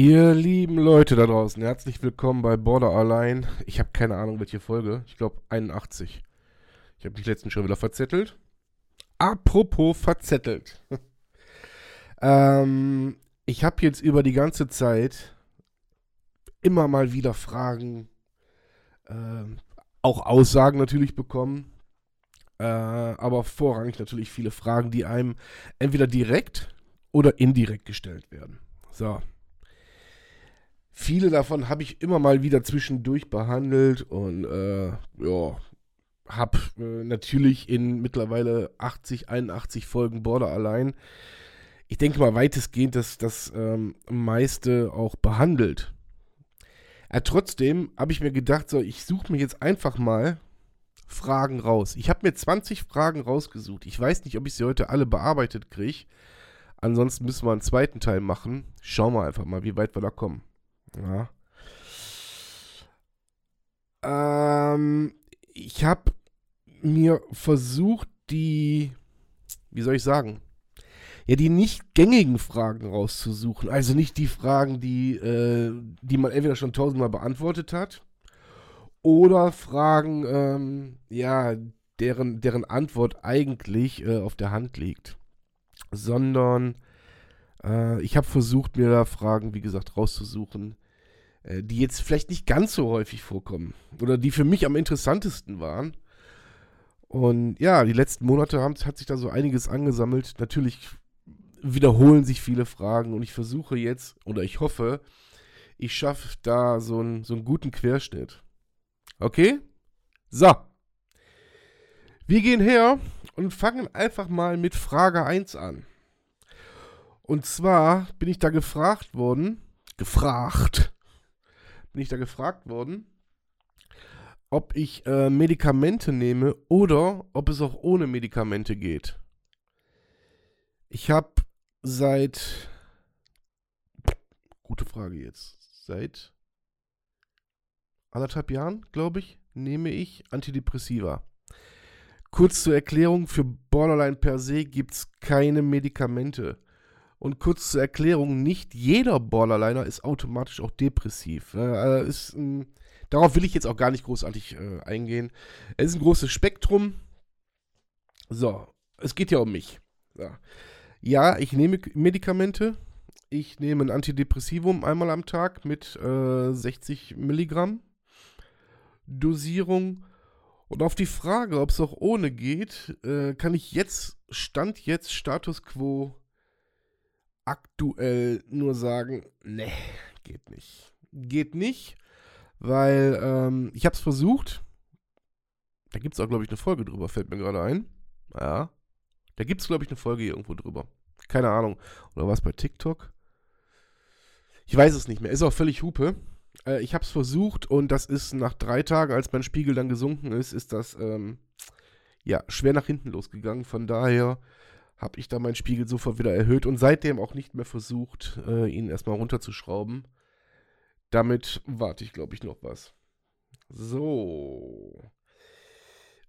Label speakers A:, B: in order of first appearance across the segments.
A: Ihr lieben Leute da draußen, herzlich willkommen bei Border Allein. Ich habe keine Ahnung, welche Folge. Ich glaube 81. Ich habe die letzten schon wieder verzettelt. Apropos verzettelt. ähm, ich habe jetzt über die ganze Zeit immer mal wieder Fragen, äh, auch Aussagen natürlich bekommen. Äh, aber vorrangig natürlich viele Fragen, die einem entweder direkt oder indirekt gestellt werden. So. Viele davon habe ich immer mal wieder zwischendurch behandelt und äh, ja, habe äh, natürlich in mittlerweile 80, 81 Folgen Border allein, ich denke mal weitestgehend, dass das ähm, meiste auch behandelt. Ja, trotzdem habe ich mir gedacht, so, ich suche mir jetzt einfach mal Fragen raus. Ich habe mir 20 Fragen rausgesucht. Ich weiß nicht, ob ich sie heute alle bearbeitet kriege. Ansonsten müssen wir einen zweiten Teil machen. Schauen wir einfach mal, wie weit wir da kommen. Ja. Ähm, ich habe mir versucht, die, wie soll ich sagen, ja, die nicht gängigen Fragen rauszusuchen. Also nicht die Fragen, die, äh, die man entweder schon tausendmal beantwortet hat, oder Fragen, ähm, ja, deren, deren Antwort eigentlich äh, auf der Hand liegt. Sondern äh, ich habe versucht, mir da Fragen, wie gesagt, rauszusuchen, äh, die jetzt vielleicht nicht ganz so häufig vorkommen. Oder die für mich am interessantesten waren. Und ja, die letzten Monate haben, hat sich da so einiges angesammelt. Natürlich wiederholen sich viele Fragen und ich versuche jetzt, oder ich hoffe, ich schaffe da so einen, so einen guten Querschnitt. Okay? So. Wir gehen her und fangen einfach mal mit Frage 1 an. Und zwar bin ich da gefragt worden, gefragt, bin ich da gefragt worden, ob ich äh, Medikamente nehme oder ob es auch ohne Medikamente geht. Ich habe seit, gute Frage jetzt, seit anderthalb Jahren, glaube ich, nehme ich Antidepressiva. Kurz zur Erklärung, für Borderline per se gibt es keine Medikamente. Und kurz zur Erklärung, nicht jeder Borderliner ist automatisch auch depressiv. Äh, ist, äh, darauf will ich jetzt auch gar nicht großartig äh, eingehen. Es ist ein großes Spektrum. So, es geht ja um mich. So. Ja, ich nehme Medikamente. Ich nehme ein Antidepressivum einmal am Tag mit 60 äh, Milligramm Dosierung. Und auf die Frage, ob es auch ohne geht, äh, kann ich jetzt, Stand jetzt, Status quo aktuell nur sagen, nee, geht nicht. Geht nicht, weil ähm, ich habe es versucht. Da gibt es auch, glaube ich, eine Folge drüber, fällt mir gerade ein. Ja. Da gibt es, glaube ich, eine Folge irgendwo drüber. Keine Ahnung. Oder was bei TikTok? Ich weiß es nicht mehr. Ist auch völlig Hupe. Äh, ich habe es versucht und das ist nach drei Tagen, als mein Spiegel dann gesunken ist, ist das ähm, ja schwer nach hinten losgegangen. Von daher habe ich da meinen Spiegel sofort wieder erhöht und seitdem auch nicht mehr versucht, äh, ihn erstmal runterzuschrauben. Damit warte ich, glaube ich, noch was. So.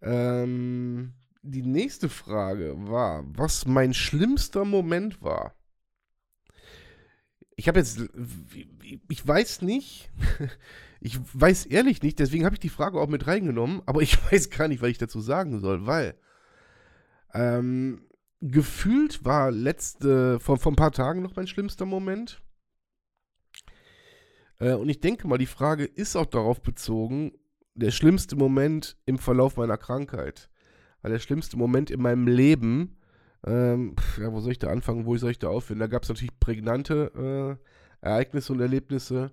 A: Ähm, die nächste Frage war, was mein schlimmster Moment war. Ich habe jetzt, ich weiß nicht, ich weiß ehrlich nicht, deswegen habe ich die Frage auch mit reingenommen, aber ich weiß gar nicht, was ich dazu sagen soll, weil ähm, gefühlt war letzte, vor, vor ein paar Tagen noch mein schlimmster Moment. Äh, und ich denke mal, die Frage ist auch darauf bezogen, der schlimmste Moment im Verlauf meiner Krankheit. Weil der schlimmste Moment in meinem Leben, ähm, ja, wo soll ich da anfangen, wo soll ich da aufhören? Da gab es natürlich prägnante äh, Ereignisse und Erlebnisse.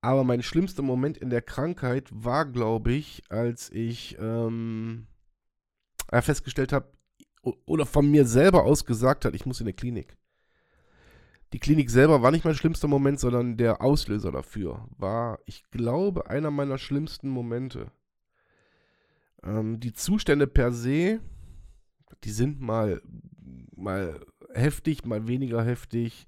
A: Aber mein schlimmster Moment in der Krankheit war, glaube ich, als ich ähm, festgestellt habe, oder von mir selber aus gesagt hat, ich muss in der Klinik. Die Klinik selber war nicht mein schlimmster Moment, sondern der Auslöser dafür war, ich glaube, einer meiner schlimmsten Momente. Ähm, die Zustände per se, die sind mal, mal heftig, mal weniger heftig.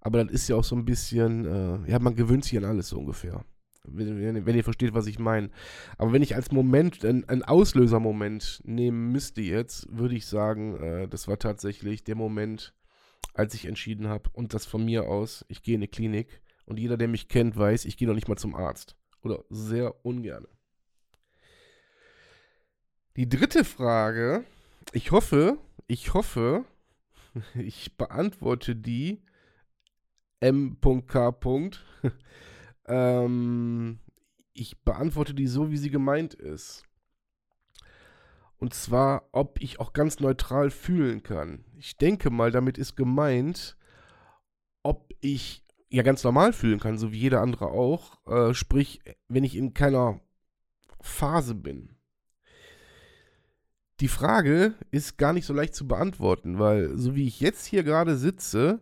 A: Aber das ist ja auch so ein bisschen, äh, ja, man gewöhnt sich an alles so ungefähr. Wenn, wenn, ihr versteht, was ich meine. Aber wenn ich als Moment, ein, ein Auslösermoment nehmen müsste jetzt, würde ich sagen, äh, das war tatsächlich der Moment, als ich entschieden habe, und das von mir aus, ich gehe in eine Klinik. Und jeder, der mich kennt, weiß, ich gehe noch nicht mal zum Arzt. Oder sehr ungern. Die dritte Frage, ich hoffe, ich hoffe, ich beantworte die M.K. ähm, ich beantworte die so, wie sie gemeint ist. Und zwar, ob ich auch ganz neutral fühlen kann. Ich denke mal, damit ist gemeint, ob ich ja ganz normal fühlen kann, so wie jeder andere auch. Äh, sprich, wenn ich in keiner Phase bin. Die Frage ist gar nicht so leicht zu beantworten, weil so wie ich jetzt hier gerade sitze,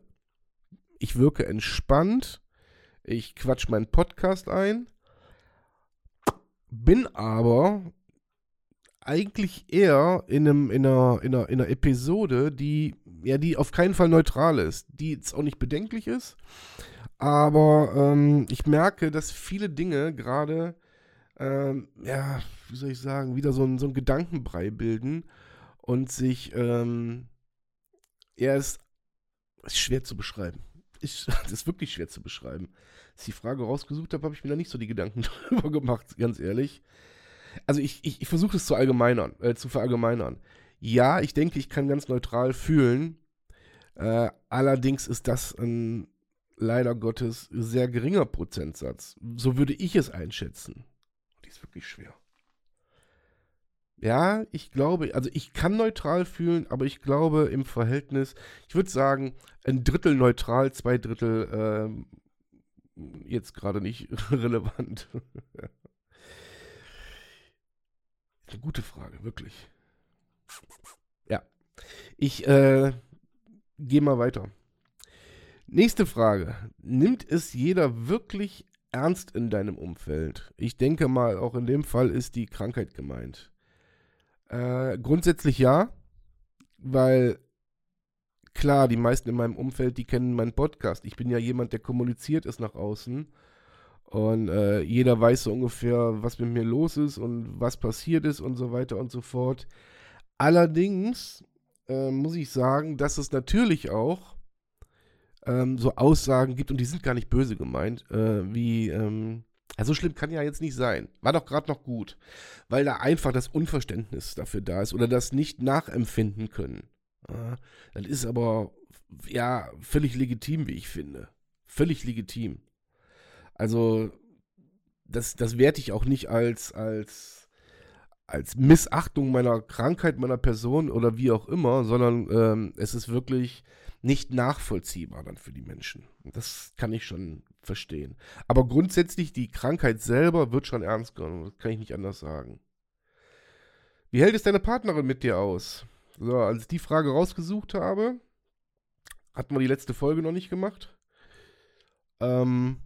A: ich wirke entspannt, ich quatsch meinen Podcast ein, bin aber eigentlich eher in, einem, in, einer, in, einer, in einer Episode, die, ja, die auf keinen Fall neutral ist, die jetzt auch nicht bedenklich ist, aber ähm, ich merke, dass viele Dinge gerade, ähm, ja, wie soll ich sagen, wieder so ein, so ein Gedankenbrei bilden und sich, ähm, ja, es ist schwer zu beschreiben. Ist, das ist wirklich schwer zu beschreiben. Als ich die Frage rausgesucht habe, habe ich mir da nicht so die Gedanken drüber gemacht, ganz ehrlich. Also ich, ich, ich versuche es zu allgemeinern, äh, zu verallgemeinern. Ja, ich denke, ich kann ganz neutral fühlen. Äh, allerdings ist das ein leider Gottes sehr geringer Prozentsatz. So würde ich es einschätzen. Die ist wirklich schwer. Ja, ich glaube, also ich kann neutral fühlen, aber ich glaube im Verhältnis, ich würde sagen, ein Drittel neutral, zwei Drittel ähm, jetzt gerade nicht relevant. Eine gute Frage, wirklich. Ja. Ich äh, gehe mal weiter. Nächste Frage. Nimmt es jeder wirklich ernst in deinem Umfeld? Ich denke mal, auch in dem Fall ist die Krankheit gemeint. Äh, grundsätzlich ja, weil klar, die meisten in meinem Umfeld, die kennen meinen Podcast. Ich bin ja jemand, der kommuniziert ist nach außen. Und äh, jeder weiß so ungefähr, was mit mir los ist und was passiert ist und so weiter und so fort. Allerdings äh, muss ich sagen, dass es natürlich auch ähm, so Aussagen gibt, und die sind gar nicht böse gemeint, äh, wie, ähm, ja, so schlimm kann ja jetzt nicht sein. War doch gerade noch gut. Weil da einfach das Unverständnis dafür da ist oder das nicht nachempfinden können. Ja, das ist aber, ja, völlig legitim, wie ich finde. Völlig legitim. Also, das, das werte ich auch nicht als, als, als Missachtung meiner Krankheit, meiner Person oder wie auch immer, sondern ähm, es ist wirklich nicht nachvollziehbar dann für die Menschen. Das kann ich schon verstehen. Aber grundsätzlich, die Krankheit selber wird schon ernst genommen. Das kann ich nicht anders sagen. Wie hält es deine Partnerin mit dir aus? So, als ich die Frage rausgesucht habe, hatten wir die letzte Folge noch nicht gemacht. Ähm,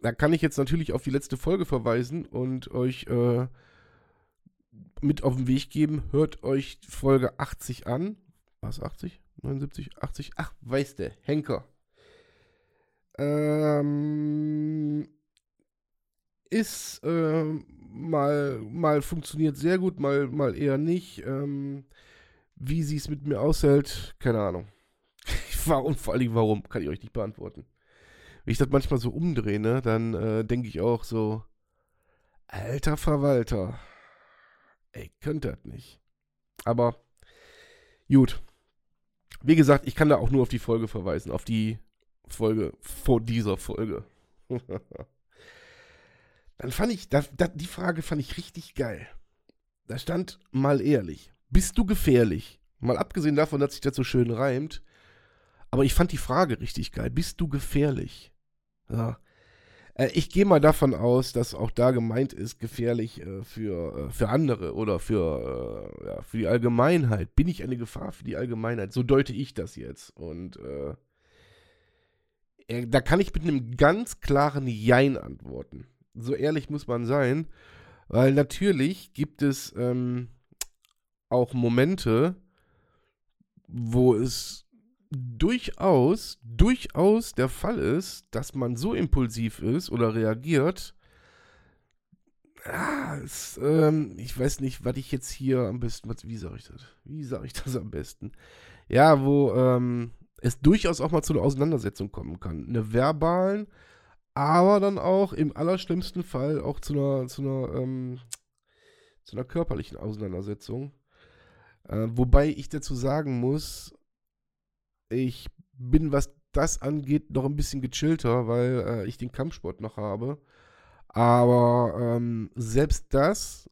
A: da kann ich jetzt natürlich auf die letzte Folge verweisen und euch äh, mit auf den Weg geben. Hört euch Folge 80 an. Was, 80? 79, 80? Ach, weißt du, Henker. Ähm, ist äh, mal, mal funktioniert sehr gut, mal, mal eher nicht. Ähm, wie sie es mit mir aushält, keine Ahnung. warum, vor allem warum, kann ich euch nicht beantworten. Wenn ich das manchmal so umdrehe, ne, dann äh, denke ich auch so, alter Verwalter, ey, könnte das nicht. Aber gut. Wie gesagt, ich kann da auch nur auf die Folge verweisen, auf die Folge vor dieser Folge. Dann fand ich, da, da, die Frage fand ich richtig geil. Da stand mal ehrlich, bist du gefährlich? Mal abgesehen davon, dass sich das so schön reimt. Aber ich fand die Frage richtig geil. Bist du gefährlich? Ja. Äh, ich gehe mal davon aus, dass auch da gemeint ist, gefährlich äh, für, äh, für andere oder für, äh, ja, für die Allgemeinheit. Bin ich eine Gefahr für die Allgemeinheit? So deute ich das jetzt. Und Äh, da kann ich mit einem ganz klaren Jein antworten. So ehrlich muss man sein, weil natürlich gibt es ähm, auch Momente, wo es durchaus, durchaus der Fall ist, dass man so impulsiv ist oder reagiert. Ah, es, ähm, ich weiß nicht, was ich jetzt hier am besten, was, wie sage ich das? Wie sage ich das am besten? Ja, wo ähm, es durchaus auch mal zu einer Auseinandersetzung kommen kann. Eine verbalen, aber dann auch im allerschlimmsten Fall auch zu einer, zu einer, ähm, zu einer körperlichen Auseinandersetzung. Äh, wobei ich dazu sagen muss, ich bin, was das angeht, noch ein bisschen gechillter, weil äh, ich den Kampfsport noch habe. Aber ähm, selbst das,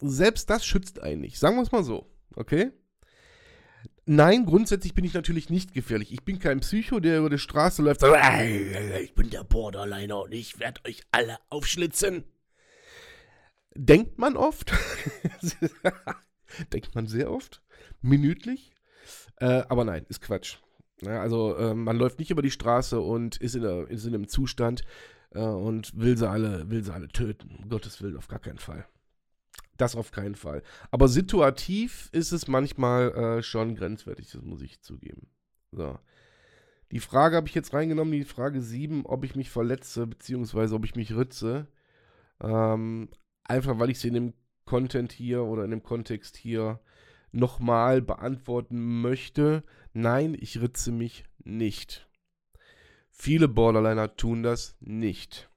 A: selbst das schützt eigentlich. Sagen wir es mal so, okay? Nein, grundsätzlich bin ich natürlich nicht gefährlich. Ich bin kein Psycho, der über die Straße läuft sagt, ich bin der Borderliner und ich werde euch alle aufschlitzen. Denkt man oft. Denkt man sehr oft. Minütlich. Äh, aber nein, ist Quatsch. Ja, also äh, man läuft nicht über die Straße und ist in, einer, ist in einem Zustand äh, und will sie, alle, will sie alle töten. Um Gottes Willen, auf gar keinen Fall. Das auf keinen Fall. Aber situativ ist es manchmal äh, schon grenzwertig, das muss ich zugeben. So. Die Frage habe ich jetzt reingenommen, die Frage 7, ob ich mich verletze, beziehungsweise ob ich mich ritze. Ähm, einfach weil ich sie in dem Content hier oder in dem Kontext hier nochmal beantworten möchte. Nein, ich ritze mich nicht. Viele Borderliner tun das nicht.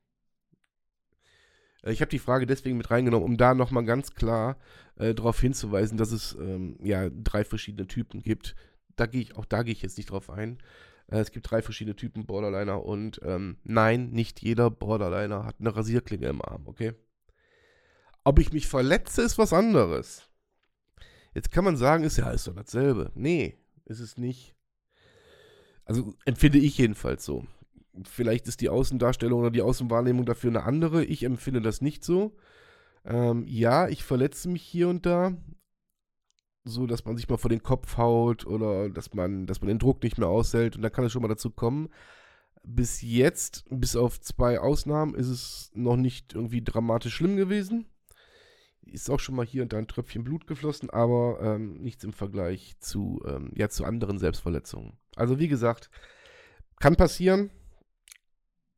A: Ich habe die Frage deswegen mit reingenommen, um da nochmal ganz klar äh, darauf hinzuweisen, dass es ähm, ja drei verschiedene Typen gibt. Da gehe ich, auch da gehe ich jetzt nicht drauf ein. Äh, es gibt drei verschiedene Typen Borderliner und ähm, nein, nicht jeder Borderliner hat eine Rasierklinge im Arm, okay? Ob ich mich verletze, ist was anderes. Jetzt kann man sagen, ist ja ist doch dasselbe. Nee, ist es nicht. Also empfinde ich jedenfalls so. Vielleicht ist die Außendarstellung oder die Außenwahrnehmung dafür eine andere. Ich empfinde das nicht so. Ähm, ja, ich verletze mich hier und da, so dass man sich mal vor den Kopf haut oder dass man, dass man den Druck nicht mehr aushält und da kann es schon mal dazu kommen. Bis jetzt, bis auf zwei Ausnahmen, ist es noch nicht irgendwie dramatisch schlimm gewesen. Ist auch schon mal hier und da ein Tröpfchen Blut geflossen, aber ähm, nichts im Vergleich zu, ähm, ja, zu anderen Selbstverletzungen. Also wie gesagt, kann passieren.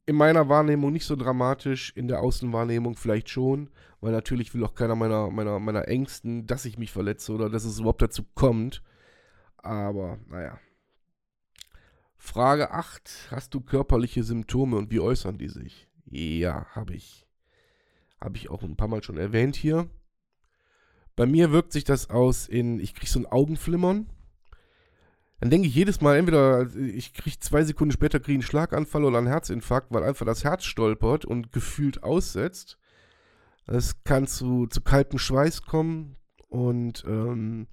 A: In meiner Wahrnehmung nicht so dramatisch, in der Außenwahrnehmung vielleicht schon, weil natürlich will auch keiner meiner, meiner, meiner Ängsten, dass ich mich verletze oder dass es überhaupt dazu kommt. Aber naja. Frage 8. Hast du körperliche Symptome und wie äußern die sich? Ja, habe ich. Habe ich auch ein paar Mal schon erwähnt hier. Bei mir wirkt sich das aus in, ich kriege so ein Augenflimmern. Dann denke ich jedes Mal, entweder ich kriege zwei Sekunden später kriege einen Schlaganfall oder einen Herzinfarkt, weil einfach das Herz stolpert und gefühlt aussetzt. Es kann zu, zu kaltem Schweiß kommen und ähm,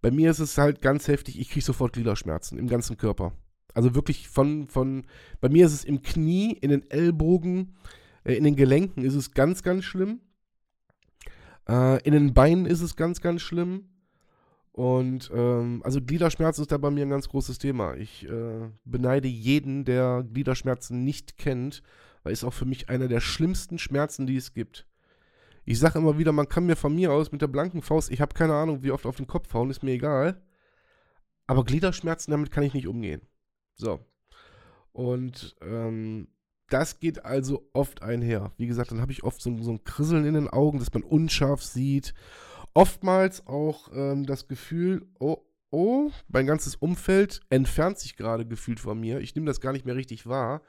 A: bei mir ist es halt ganz heftig, ich kriege sofort Gliederschmerzen im ganzen Körper. Also wirklich von, von, bei mir ist es im Knie, in den Ellbogen, äh, in den Gelenken ist es ganz, ganz schlimm. Äh, in den Beinen ist es ganz, ganz schlimm. Und ähm, also Gliederschmerzen ist da bei mir ein ganz großes Thema. Ich äh, beneide jeden, der Gliederschmerzen nicht kennt, weil es auch für mich einer der schlimmsten Schmerzen, die es gibt. Ich sage immer wieder, man kann mir von mir aus mit der blanken Faust, ich habe keine Ahnung, wie oft auf den Kopf hauen, ist mir egal. Aber Gliederschmerzen, damit kann ich nicht umgehen. So. Und ähm, das geht also oft einher. Wie gesagt, dann habe ich oft so, so, ein Krisseln in den Augen, dass man unscharf sieht. Oftmals auch ähm, das Gefühl, oh, oh, mein ganzes Umfeld entfernt sich gerade gefühlt von mir. Ich nehme das gar nicht mehr richtig wahr,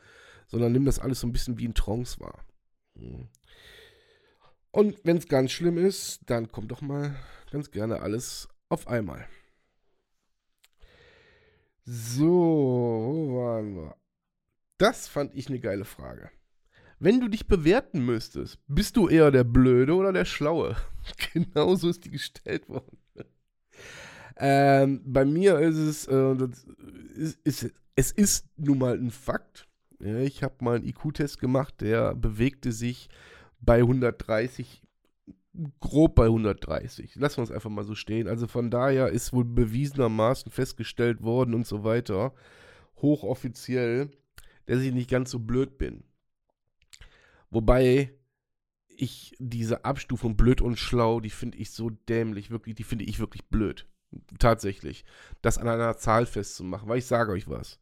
A: sondern nehme das alles so ein bisschen wie ein Trance wahr. Hm. Und wenn es ganz schlimm ist, dann kommt doch mal ganz gerne alles auf einmal. So, wo waren wir? Das fand ich eine geile Frage. Wenn du dich bewerten müsstest, bist du eher der Blöde oder der Schlaue? Genauso ist die gestellt worden. Ähm, bei mir ist es, äh, ist, ist, es ist nun mal ein Fakt. Ja, ich habe mal einen IQ-Test gemacht, der bewegte sich bei 130, grob bei 130. Lassen wir uns einfach mal so stehen. Also von daher ist wohl bewiesenermaßen festgestellt worden und so weiter, hochoffiziell, dass ich nicht ganz so blöd bin. Wobei ich diese Abstufung blöd und schlau, die finde ich so dämlich, wirklich, die finde ich wirklich blöd. Tatsächlich. Das an einer Zahl festzumachen, weil ich sage euch was.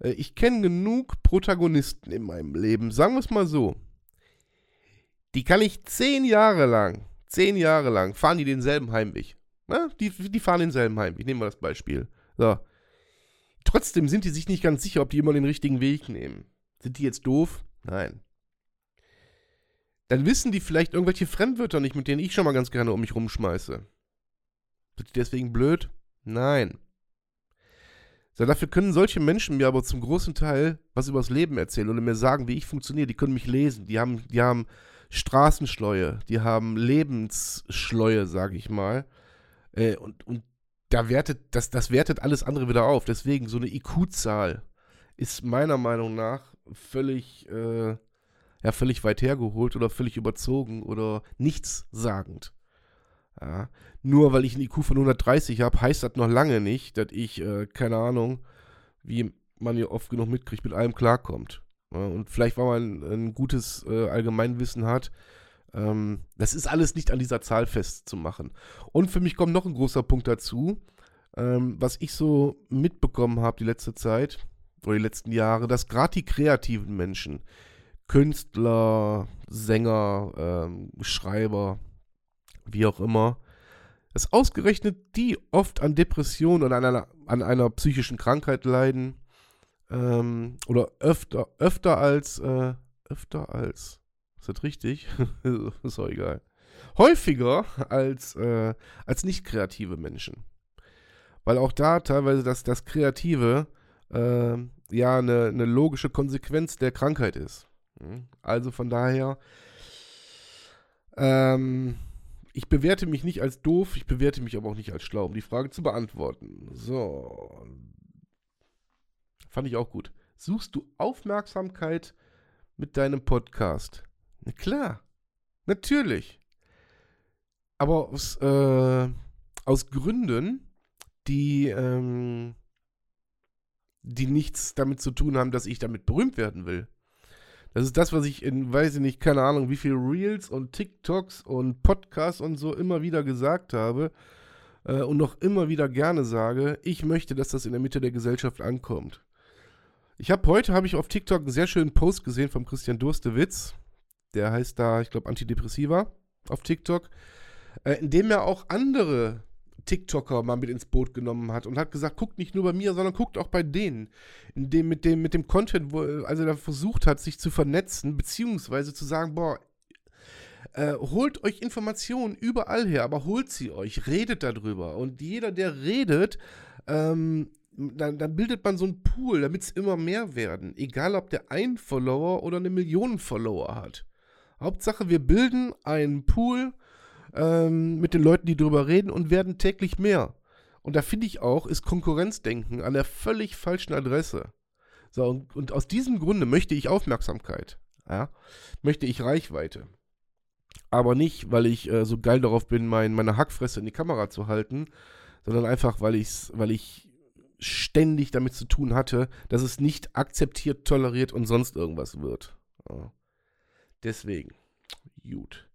A: Äh, ich kenne genug Protagonisten in meinem Leben, sagen wir es mal so. Die kann ich zehn Jahre lang, zehn Jahre lang, fahren die denselben Heimweg. Na, die, die fahren denselben Heimweg. Nehmen wir das Beispiel. So. Trotzdem sind die sich nicht ganz sicher, ob die immer den richtigen Weg nehmen. Sind die jetzt doof? Nein. Dann wissen die vielleicht irgendwelche Fremdwörter nicht, mit denen ich schon mal ganz gerne um mich rumschmeiße. Sind die deswegen blöd? Nein. So, dafür können solche Menschen mir aber zum großen Teil was übers Leben erzählen und mir sagen, wie ich funktioniere. Die können mich lesen. Die haben, die haben Straßenschleue, die haben Lebensschleue, sage ich mal. Äh, und, und da wertet, das, das wertet alles andere wieder auf. Deswegen, so eine IQ-Zahl ist meiner Meinung nach völlig, äh, ja, völlig weit hergeholt oder völlig überzogen oder nichtssagend. Ja. Nur weil ich einen IQ von 130 habe, heißt das noch lange nicht, dass ich, äh, keine Ahnung, wie man ja oft genug mitkriegt, mit allem klarkommt. Ja, und vielleicht, weil man ein gutes äh, Allgemeinwissen hat. Ähm, das ist alles nicht an dieser Zahl festzumachen. Und für mich kommt noch ein großer Punkt dazu, ähm, was ich so mitbekommen habe die letzte Zeit oder die letzten Jahre, dass gerade die kreativen Menschen, Künstler, Sänger, ähm, Schreiber, wie auch immer, dass ausgerechnet die oft an Depressionen oder an einer, an einer psychischen Krankheit leiden ähm, oder öfter, öfter als, äh, öfter als, ist das richtig? ist auch egal. Häufiger als, äh, als nicht kreative Menschen. Weil auch da teilweise das, das Kreative äh, ja eine, eine logische Konsequenz der Krankheit ist. Hm? Also von daher, ähm, ich bewerte mich nicht als doof, ich bewerte mich aber auch nicht als schlau, um die Frage zu beantworten. So. Fand ich auch gut. Suchst du Aufmerksamkeit mit deinem Podcast? Na klar. Natürlich. Aber aus, äh, aus Gründen, die, ähm, die nichts damit zu tun haben, dass ich damit berühmt werden will. Das ist das, was ich in, weiß ich nicht, keine Ahnung, wie viel Reels und TikToks und Podcasts und so immer wieder gesagt habe äh, und noch immer wieder gerne sage. Ich möchte, dass das in der Mitte der Gesellschaft ankommt. Ich habe heute, habe ich auf TikTok einen sehr schönen Post gesehen vom Christian Durstewitz. Der heißt da, ich glaube, Antidepressiva auf TikTok. Äh, in dem er auch andere TikToker mal mit ins Boot genommen hat und hat gesagt, guckt nicht nur bei mir, sondern guckt auch bei denen. In dem, mit, dem, mit dem Content, wo also er versucht hat, sich zu vernetzen, beziehungsweise zu sagen, boah, äh, holt euch Informationen überall her, aber holt sie euch, redet darüber. Und jeder, der redet, ähm, dann, dann, bildet man so einen Pool, damit es immer mehr werden. Egal, ob der ein Follower oder eine Million Follower hat. Hauptsache, wir bilden einen Pool, ähm, mit den Leuten, die drüber reden und werden täglich mehr. Und da finde ich auch, ist Konkurrenzdenken an der völlig falschen Adresse. So, und, und aus diesem Grunde möchte ich Aufmerksamkeit. Ja? Möchte ich Reichweite. Aber nicht, weil ich äh, so geil darauf bin, mein, meine Hackfresse in die Kamera zu halten, sondern einfach, weil, ich's, weil ich ständig damit zu tun hatte, dass es nicht akzeptiert, toleriert und sonst irgendwas wird. Ja. Deswegen. Gut.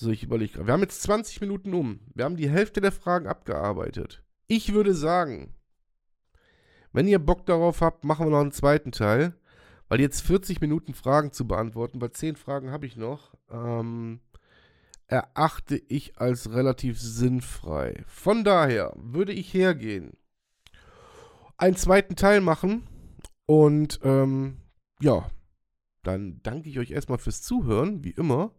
A: So, ich überlege gerade. Wir haben jetzt 20 Minuten um. Wir haben die Hälfte der Fragen abgearbeitet. Ich würde sagen, wenn ihr Bock darauf habt, machen wir noch einen zweiten Teil. Weil jetzt 40 Minuten Fragen zu beantworten, weil 10 Fragen habe ich noch, ähm, erachte ich als relativ sinnfrei. Von daher würde ich hergehen, einen zweiten Teil machen und ähm, ja, dann danke ich euch erstmal fürs Zuhören, wie immer.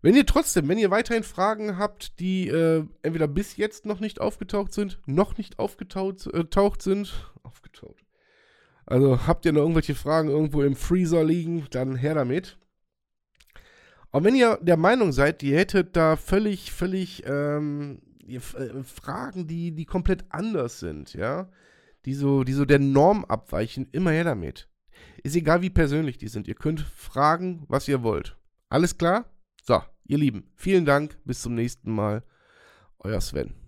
A: Wenn ihr trotzdem, wenn ihr weiterhin Fragen habt, die äh, entweder bis jetzt noch nicht aufgetaucht sind, noch nicht aufgetaucht äh, sind, aufgetaucht. Also habt ihr noch irgendwelche Fragen irgendwo im Freezer liegen, dann her damit. Und wenn ihr der Meinung seid, ihr hättet da völlig, völlig ähm, äh, Fragen, die, die komplett anders sind, ja, die so, die so der Norm abweichen, immer her damit. Ist egal, wie persönlich die sind. Ihr könnt fragen, was ihr wollt. Alles klar? So, ihr Lieben, vielen Dank. Bis zum nächsten Mal. Euer Sven.